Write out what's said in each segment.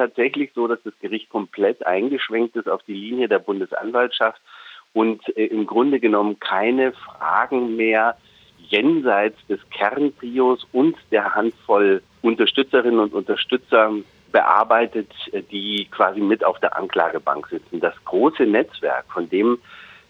tatsächlich so, dass das Gericht komplett eingeschwenkt ist auf die Linie der Bundesanwaltschaft und äh, im Grunde genommen keine Fragen mehr jenseits des Kerntrios und der Handvoll Unterstützerinnen und Unterstützer bearbeitet, äh, die quasi mit auf der Anklagebank sitzen. Das große Netzwerk, von dem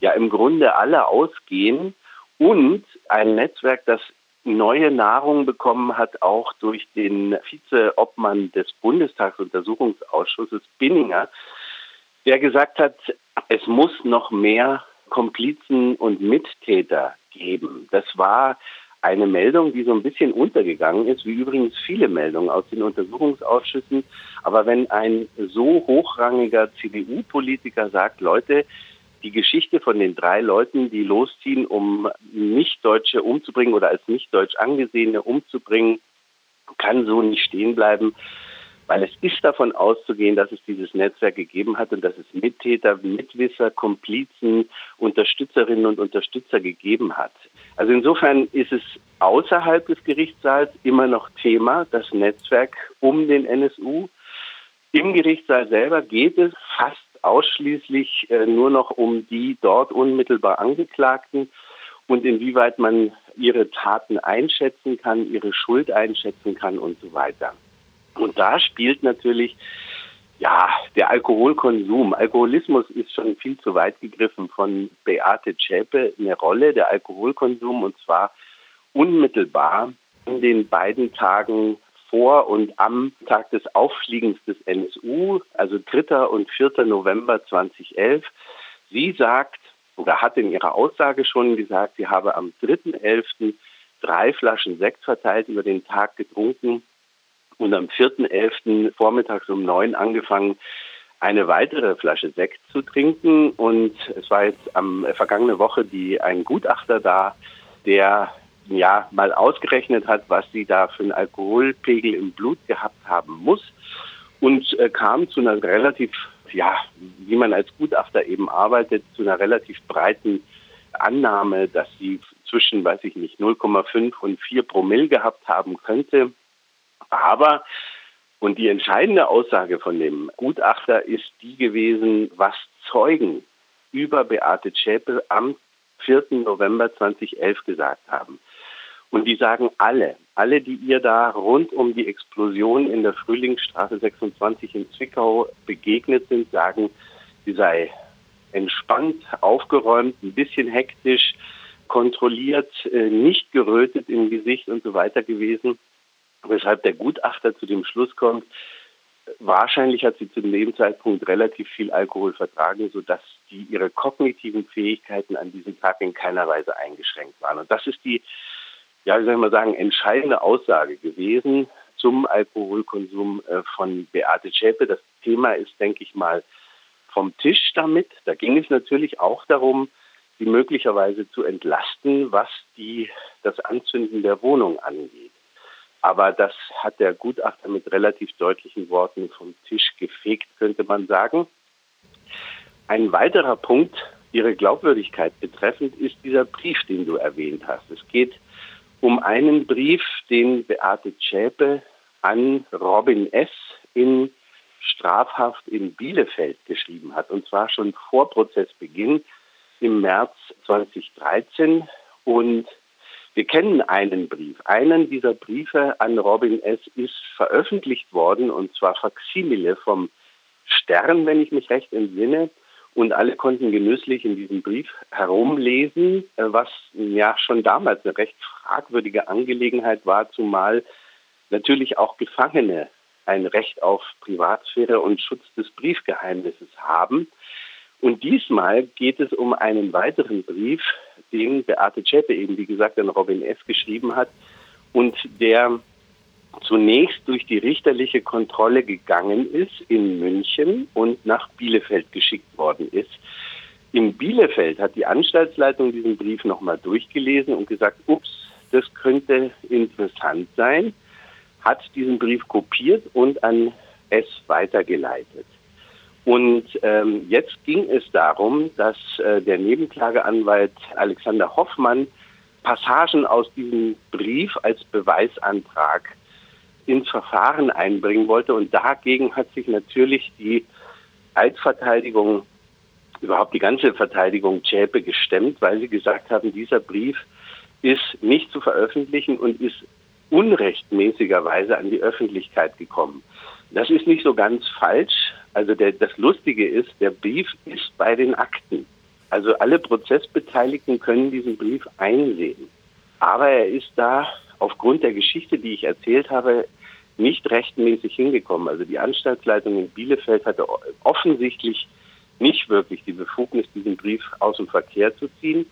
ja im Grunde alle ausgehen und ein Netzwerk, das neue Nahrung bekommen hat, auch durch den Vizeobmann des Bundestagsuntersuchungsausschusses Binninger, der gesagt hat, es muss noch mehr Komplizen und Mittäter geben. Das war eine Meldung, die so ein bisschen untergegangen ist, wie übrigens viele Meldungen aus den Untersuchungsausschüssen. Aber wenn ein so hochrangiger CDU-Politiker sagt, Leute, die Geschichte von den drei Leuten, die losziehen, um Nicht-Deutsche umzubringen oder als Nicht-Deutsch angesehene umzubringen, kann so nicht stehen bleiben, weil es ist davon auszugehen, dass es dieses Netzwerk gegeben hat und dass es Mittäter, Mitwisser, Komplizen, Unterstützerinnen und Unterstützer gegeben hat. Also insofern ist es außerhalb des Gerichtssaals immer noch Thema, das Netzwerk um den NSU. Im Gerichtssaal selber geht es fast ausschließlich äh, nur noch um die dort unmittelbar Angeklagten und inwieweit man ihre Taten einschätzen kann, ihre Schuld einschätzen kann und so weiter. Und da spielt natürlich ja, der Alkoholkonsum. Alkoholismus ist schon viel zu weit gegriffen von Beate Zschäpe eine Rolle, der Alkoholkonsum, und zwar unmittelbar in den beiden Tagen vor und am Tag des Auffliegens des NSU, also 3. und 4. November 2011. Sie sagt oder hat in ihrer Aussage schon gesagt, sie habe am 3.11. drei Flaschen Sekt verteilt über den Tag getrunken und am 4.11. vormittags um neun angefangen, eine weitere Flasche Sekt zu trinken. Und es war jetzt am vergangene Woche die ein Gutachter da, der ja mal ausgerechnet hat, was sie da für einen Alkoholpegel im Blut gehabt haben muss und äh, kam zu einer relativ, ja, wie man als Gutachter eben arbeitet, zu einer relativ breiten Annahme, dass sie zwischen, weiß ich nicht, 0,5 und 4 Promille gehabt haben könnte. Aber, und die entscheidende Aussage von dem Gutachter ist die gewesen, was Zeugen über Beate Zschäpe am 4. November 2011 gesagt haben. Und die sagen alle, alle, die ihr da rund um die Explosion in der Frühlingsstraße 26 in Zwickau begegnet sind, sagen, sie sei entspannt, aufgeräumt, ein bisschen hektisch, kontrolliert, äh, nicht gerötet im Gesicht und so weiter gewesen. Weshalb der Gutachter zu dem Schluss kommt, wahrscheinlich hat sie zu dem Zeitpunkt relativ viel Alkohol vertragen, sodass die ihre kognitiven Fähigkeiten an diesem Tag in keiner Weise eingeschränkt waren. Und das ist die ja, wie soll ich mal sagen, entscheidende Aussage gewesen zum Alkoholkonsum äh, von Beate Schäpe. Das Thema ist, denke ich mal, vom Tisch damit. Da ging es natürlich auch darum, sie möglicherweise zu entlasten, was die, das Anzünden der Wohnung angeht. Aber das hat der Gutachter mit relativ deutlichen Worten vom Tisch gefegt, könnte man sagen. Ein weiterer Punkt, ihre Glaubwürdigkeit betreffend, ist dieser Brief, den du erwähnt hast. Es geht um einen Brief, den Beate Zschäpe an Robin S. in Strafhaft in Bielefeld geschrieben hat. Und zwar schon vor Prozessbeginn im März 2013. Und wir kennen einen Brief. Einen dieser Briefe an Robin S. ist veröffentlicht worden, und zwar Faximile vom Stern, wenn ich mich recht entsinne. Und alle konnten genüsslich in diesem Brief herumlesen, äh, was ja schon damals eine recht fragwürdige Angelegenheit war, zumal natürlich auch Gefangene ein Recht auf Privatsphäre und Schutz des Briefgeheimnisses haben. Und diesmal geht es um einen weiteren Brief, den Beate Zschäpe eben, wie gesagt, an Robin S. geschrieben hat und der zunächst durch die richterliche Kontrolle gegangen ist in München und nach Bielefeld geschickt worden ist. In Bielefeld hat die Anstaltsleitung diesen Brief nochmal durchgelesen und gesagt, ups, das könnte interessant sein, hat diesen Brief kopiert und an S weitergeleitet. Und ähm, jetzt ging es darum, dass äh, der Nebenklageanwalt Alexander Hoffmann Passagen aus diesem Brief als Beweisantrag ins Verfahren einbringen wollte. Und dagegen hat sich natürlich die Eidverteidigung, überhaupt die ganze Verteidigung Zschäpe gestemmt, weil sie gesagt haben, dieser Brief ist nicht zu veröffentlichen und ist unrechtmäßigerweise an die Öffentlichkeit gekommen. Das ist nicht so ganz falsch. Also der, das Lustige ist, der Brief ist bei den Akten. Also alle Prozessbeteiligten können diesen Brief einsehen. Aber er ist da aufgrund der Geschichte, die ich erzählt habe, nicht rechtmäßig hingekommen. Also die Anstaltsleitung in Bielefeld hatte offensichtlich nicht wirklich die Befugnis, diesen Brief aus dem Verkehr zu ziehen.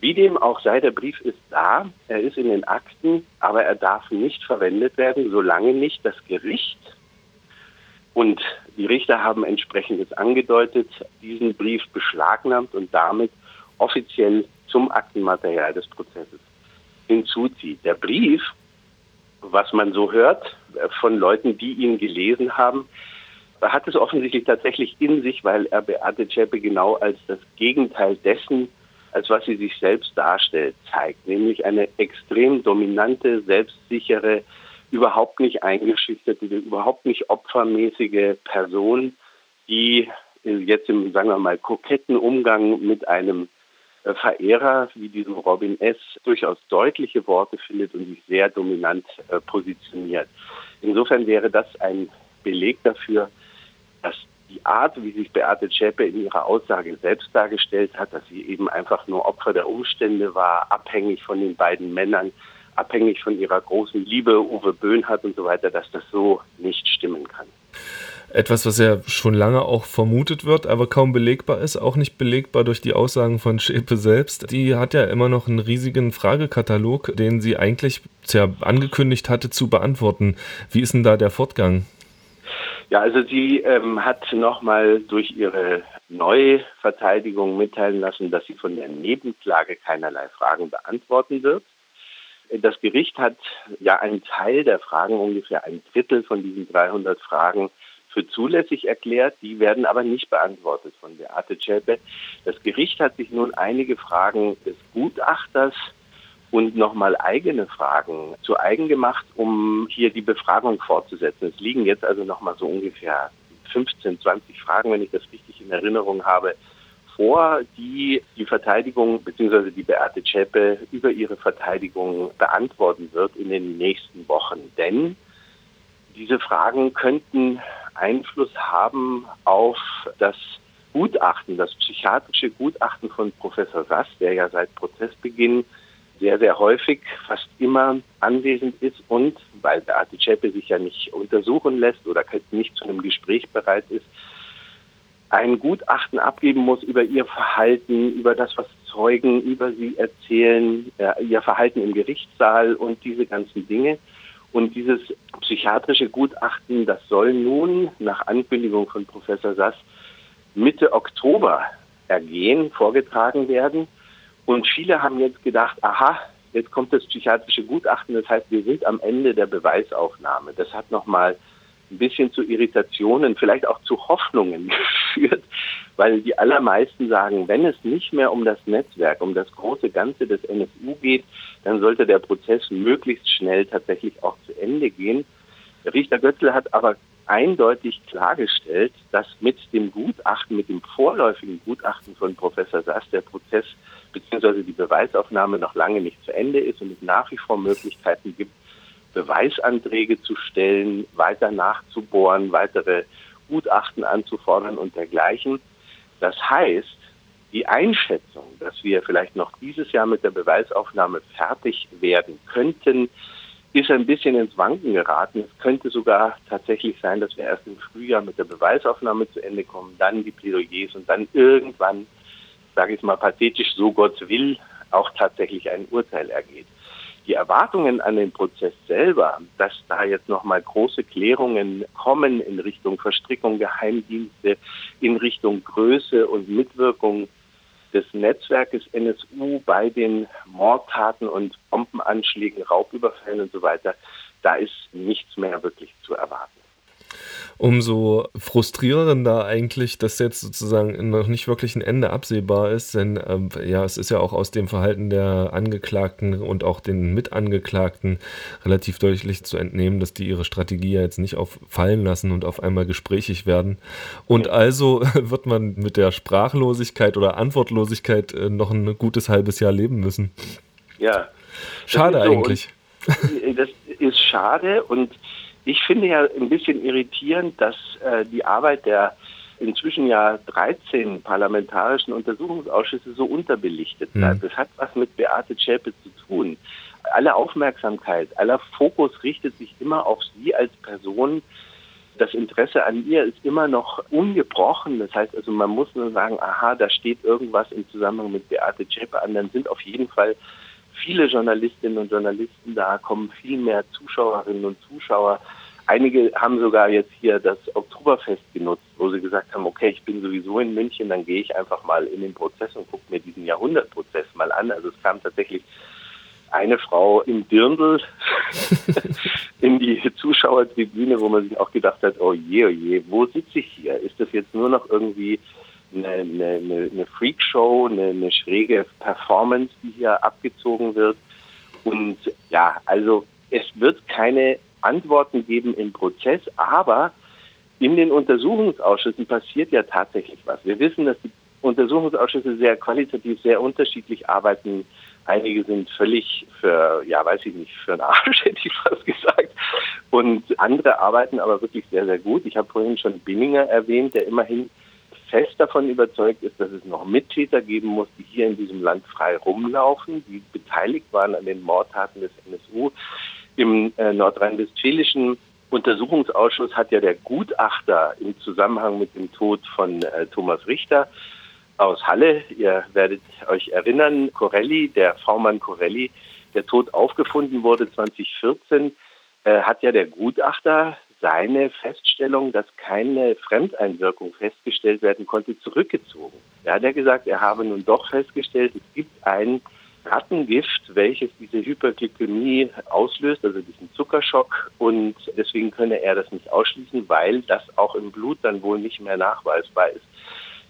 Wie dem auch sei, der Brief ist da, er ist in den Akten, aber er darf nicht verwendet werden, solange nicht das Gericht und die Richter haben entsprechendes angedeutet, diesen Brief beschlagnahmt und damit offiziell zum Aktenmaterial des Prozesses hinzuzieht. Der Brief, was man so hört von Leuten, die ihn gelesen haben, hat es offensichtlich tatsächlich in sich, weil er Beate Zschäpe genau als das Gegenteil dessen, als was sie sich selbst darstellt, zeigt, nämlich eine extrem dominante, selbstsichere, überhaupt nicht eingeschüchterte, überhaupt nicht opfermäßige Person, die jetzt im, sagen wir mal, koketten Umgang mit einem äh, Verehrer wie diesem Robin S. durchaus deutliche Worte findet und sich sehr dominant äh, positioniert. Insofern wäre das ein Beleg dafür, dass die Art, wie sich Beate Zschäpe in ihrer Aussage selbst dargestellt hat, dass sie eben einfach nur Opfer der Umstände war, abhängig von den beiden Männern, abhängig von ihrer großen Liebe Uwe Böhnhardt und so weiter, dass das so nicht stimmen kann. Etwas, was ja schon lange auch vermutet wird, aber kaum belegbar ist, auch nicht belegbar durch die Aussagen von Schäpe selbst. Die hat ja immer noch einen riesigen Fragekatalog, den sie eigentlich ja, angekündigt hatte zu beantworten. Wie ist denn da der Fortgang? Ja, also sie ähm, hat nochmal durch ihre Neuverteidigung mitteilen lassen, dass sie von der Nebenklage keinerlei Fragen beantworten wird. Das Gericht hat ja einen Teil der Fragen, ungefähr ein Drittel von diesen 300 Fragen, für zulässig erklärt. Die werden aber nicht beantwortet von Beate Zschäpe. Das Gericht hat sich nun einige Fragen des Gutachters und nochmal eigene Fragen zu eigen gemacht, um hier die Befragung fortzusetzen. Es liegen jetzt also nochmal so ungefähr 15, 20 Fragen, wenn ich das richtig in Erinnerung habe, vor, die die Verteidigung bzw. die Beate Zschäpe über ihre Verteidigung beantworten wird in den nächsten Wochen. Denn diese Fragen könnten Einfluss haben auf das Gutachten, das psychiatrische Gutachten von Professor Sass, der ja seit Prozessbeginn sehr, sehr häufig, fast immer anwesend ist und, weil Beate Zschäpe sich ja nicht untersuchen lässt oder nicht zu einem Gespräch bereit ist, ein Gutachten abgeben muss über ihr Verhalten, über das, was Zeugen über sie erzählen, äh, ihr Verhalten im Gerichtssaal und diese ganzen Dinge. Und dieses psychiatrische Gutachten, das soll nun nach Ankündigung von Professor Sass Mitte Oktober ergehen, vorgetragen werden. Und viele haben jetzt gedacht, aha, jetzt kommt das psychiatrische Gutachten, das heißt, wir sind am Ende der Beweisaufnahme. Das hat nochmal ein bisschen zu Irritationen, vielleicht auch zu Hoffnungen geführt, weil die allermeisten sagen, wenn es nicht mehr um das Netzwerk, um das große Ganze des NSU geht, dann sollte der Prozess möglichst schnell tatsächlich auch zu Ende gehen. Richter Götzl hat aber eindeutig klargestellt, dass mit dem Gutachten, mit dem vorläufigen Gutachten von Professor Sass der Prozess bzw. die Beweisaufnahme noch lange nicht zu Ende ist und es nach wie vor Möglichkeiten gibt, Beweisanträge zu stellen, weiter nachzubohren, weitere Gutachten anzufordern und dergleichen. Das heißt, die Einschätzung, dass wir vielleicht noch dieses Jahr mit der Beweisaufnahme fertig werden könnten, ist ein bisschen ins Wanken geraten. Es könnte sogar tatsächlich sein, dass wir erst im Frühjahr mit der Beweisaufnahme zu Ende kommen, dann die Plädoyers und dann irgendwann, sage ich mal pathetisch, so Gott will, auch tatsächlich ein Urteil ergeht die Erwartungen an den Prozess selber, dass da jetzt nochmal große Klärungen kommen in Richtung Verstrickung Geheimdienste, in Richtung Größe und Mitwirkung des Netzwerkes NSU bei den Mordtaten und Bombenanschlägen, Raubüberfällen und so weiter, da ist nichts mehr wirklich zu erwarten. Umso frustrierender eigentlich, dass jetzt sozusagen noch nicht wirklich ein Ende absehbar ist, denn ähm, ja, es ist ja auch aus dem Verhalten der Angeklagten und auch den Mitangeklagten relativ deutlich zu entnehmen, dass die ihre Strategie ja jetzt nicht auffallen lassen und auf einmal gesprächig werden. Und also wird man mit der Sprachlosigkeit oder Antwortlosigkeit äh, noch ein gutes halbes Jahr leben müssen. Ja. Schade so. eigentlich. das ist schade und ich finde ja ein bisschen irritierend, dass äh, die Arbeit der inzwischen ja 13 parlamentarischen Untersuchungsausschüsse so unterbelichtet bleibt. Mhm. Das hat was mit Beate Zschäpe zu tun. Alle Aufmerksamkeit, aller Fokus richtet sich immer auf sie als Person. Das Interesse an ihr ist immer noch ungebrochen. Das heißt also, man muss nur sagen, aha, da steht irgendwas im Zusammenhang mit Beate Zschäpe an. Dann sind auf jeden Fall viele Journalistinnen und Journalisten da, kommen viel mehr Zuschauerinnen und Zuschauer. Einige haben sogar jetzt hier das Oktoberfest genutzt, wo sie gesagt haben, okay, ich bin sowieso in München, dann gehe ich einfach mal in den Prozess und gucke mir diesen Jahrhundertprozess mal an. Also es kam tatsächlich eine Frau im Dirndl in die Zuschauertribüne, wo man sich auch gedacht hat, oh je, oh je, wo sitze ich hier? Ist das jetzt nur noch irgendwie eine, eine, eine Freakshow, eine, eine schräge Performance, die hier abgezogen wird. Und ja, also es wird keine Antworten geben im Prozess, aber in den Untersuchungsausschüssen passiert ja tatsächlich was. Wir wissen, dass die Untersuchungsausschüsse sehr qualitativ sehr unterschiedlich arbeiten. Einige sind völlig für, ja, weiß ich nicht, für einen Arsch, hätte ich fast gesagt. Und andere arbeiten aber wirklich sehr, sehr gut. Ich habe vorhin schon Binninger erwähnt, der immerhin fest davon überzeugt ist, dass es noch Mittäter geben muss, die hier in diesem Land frei rumlaufen, die beteiligt waren an den Mordtaten des NSU. Im äh, nordrhein-westfälischen Untersuchungsausschuss hat ja der Gutachter im Zusammenhang mit dem Tod von äh, Thomas Richter aus Halle, ihr werdet euch erinnern, Corelli, der V-Mann Corelli, der tot aufgefunden wurde 2014, äh, hat ja der Gutachter seine Feststellung, dass keine Fremdeinwirkung festgestellt werden konnte, zurückgezogen. Er hat ja gesagt, er habe nun doch festgestellt, es gibt ein Rattengift, welches diese Hyperglykämie auslöst, also diesen Zuckerschock. Und deswegen könne er das nicht ausschließen, weil das auch im Blut dann wohl nicht mehr nachweisbar ist.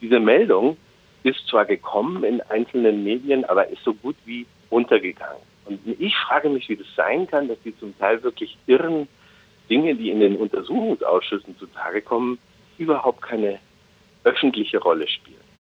Diese Meldung ist zwar gekommen in einzelnen Medien, aber ist so gut wie untergegangen. Und ich frage mich, wie das sein kann, dass die zum Teil wirklich irren Dinge, die in den Untersuchungsausschüssen zutage kommen, überhaupt keine öffentliche Rolle spielen.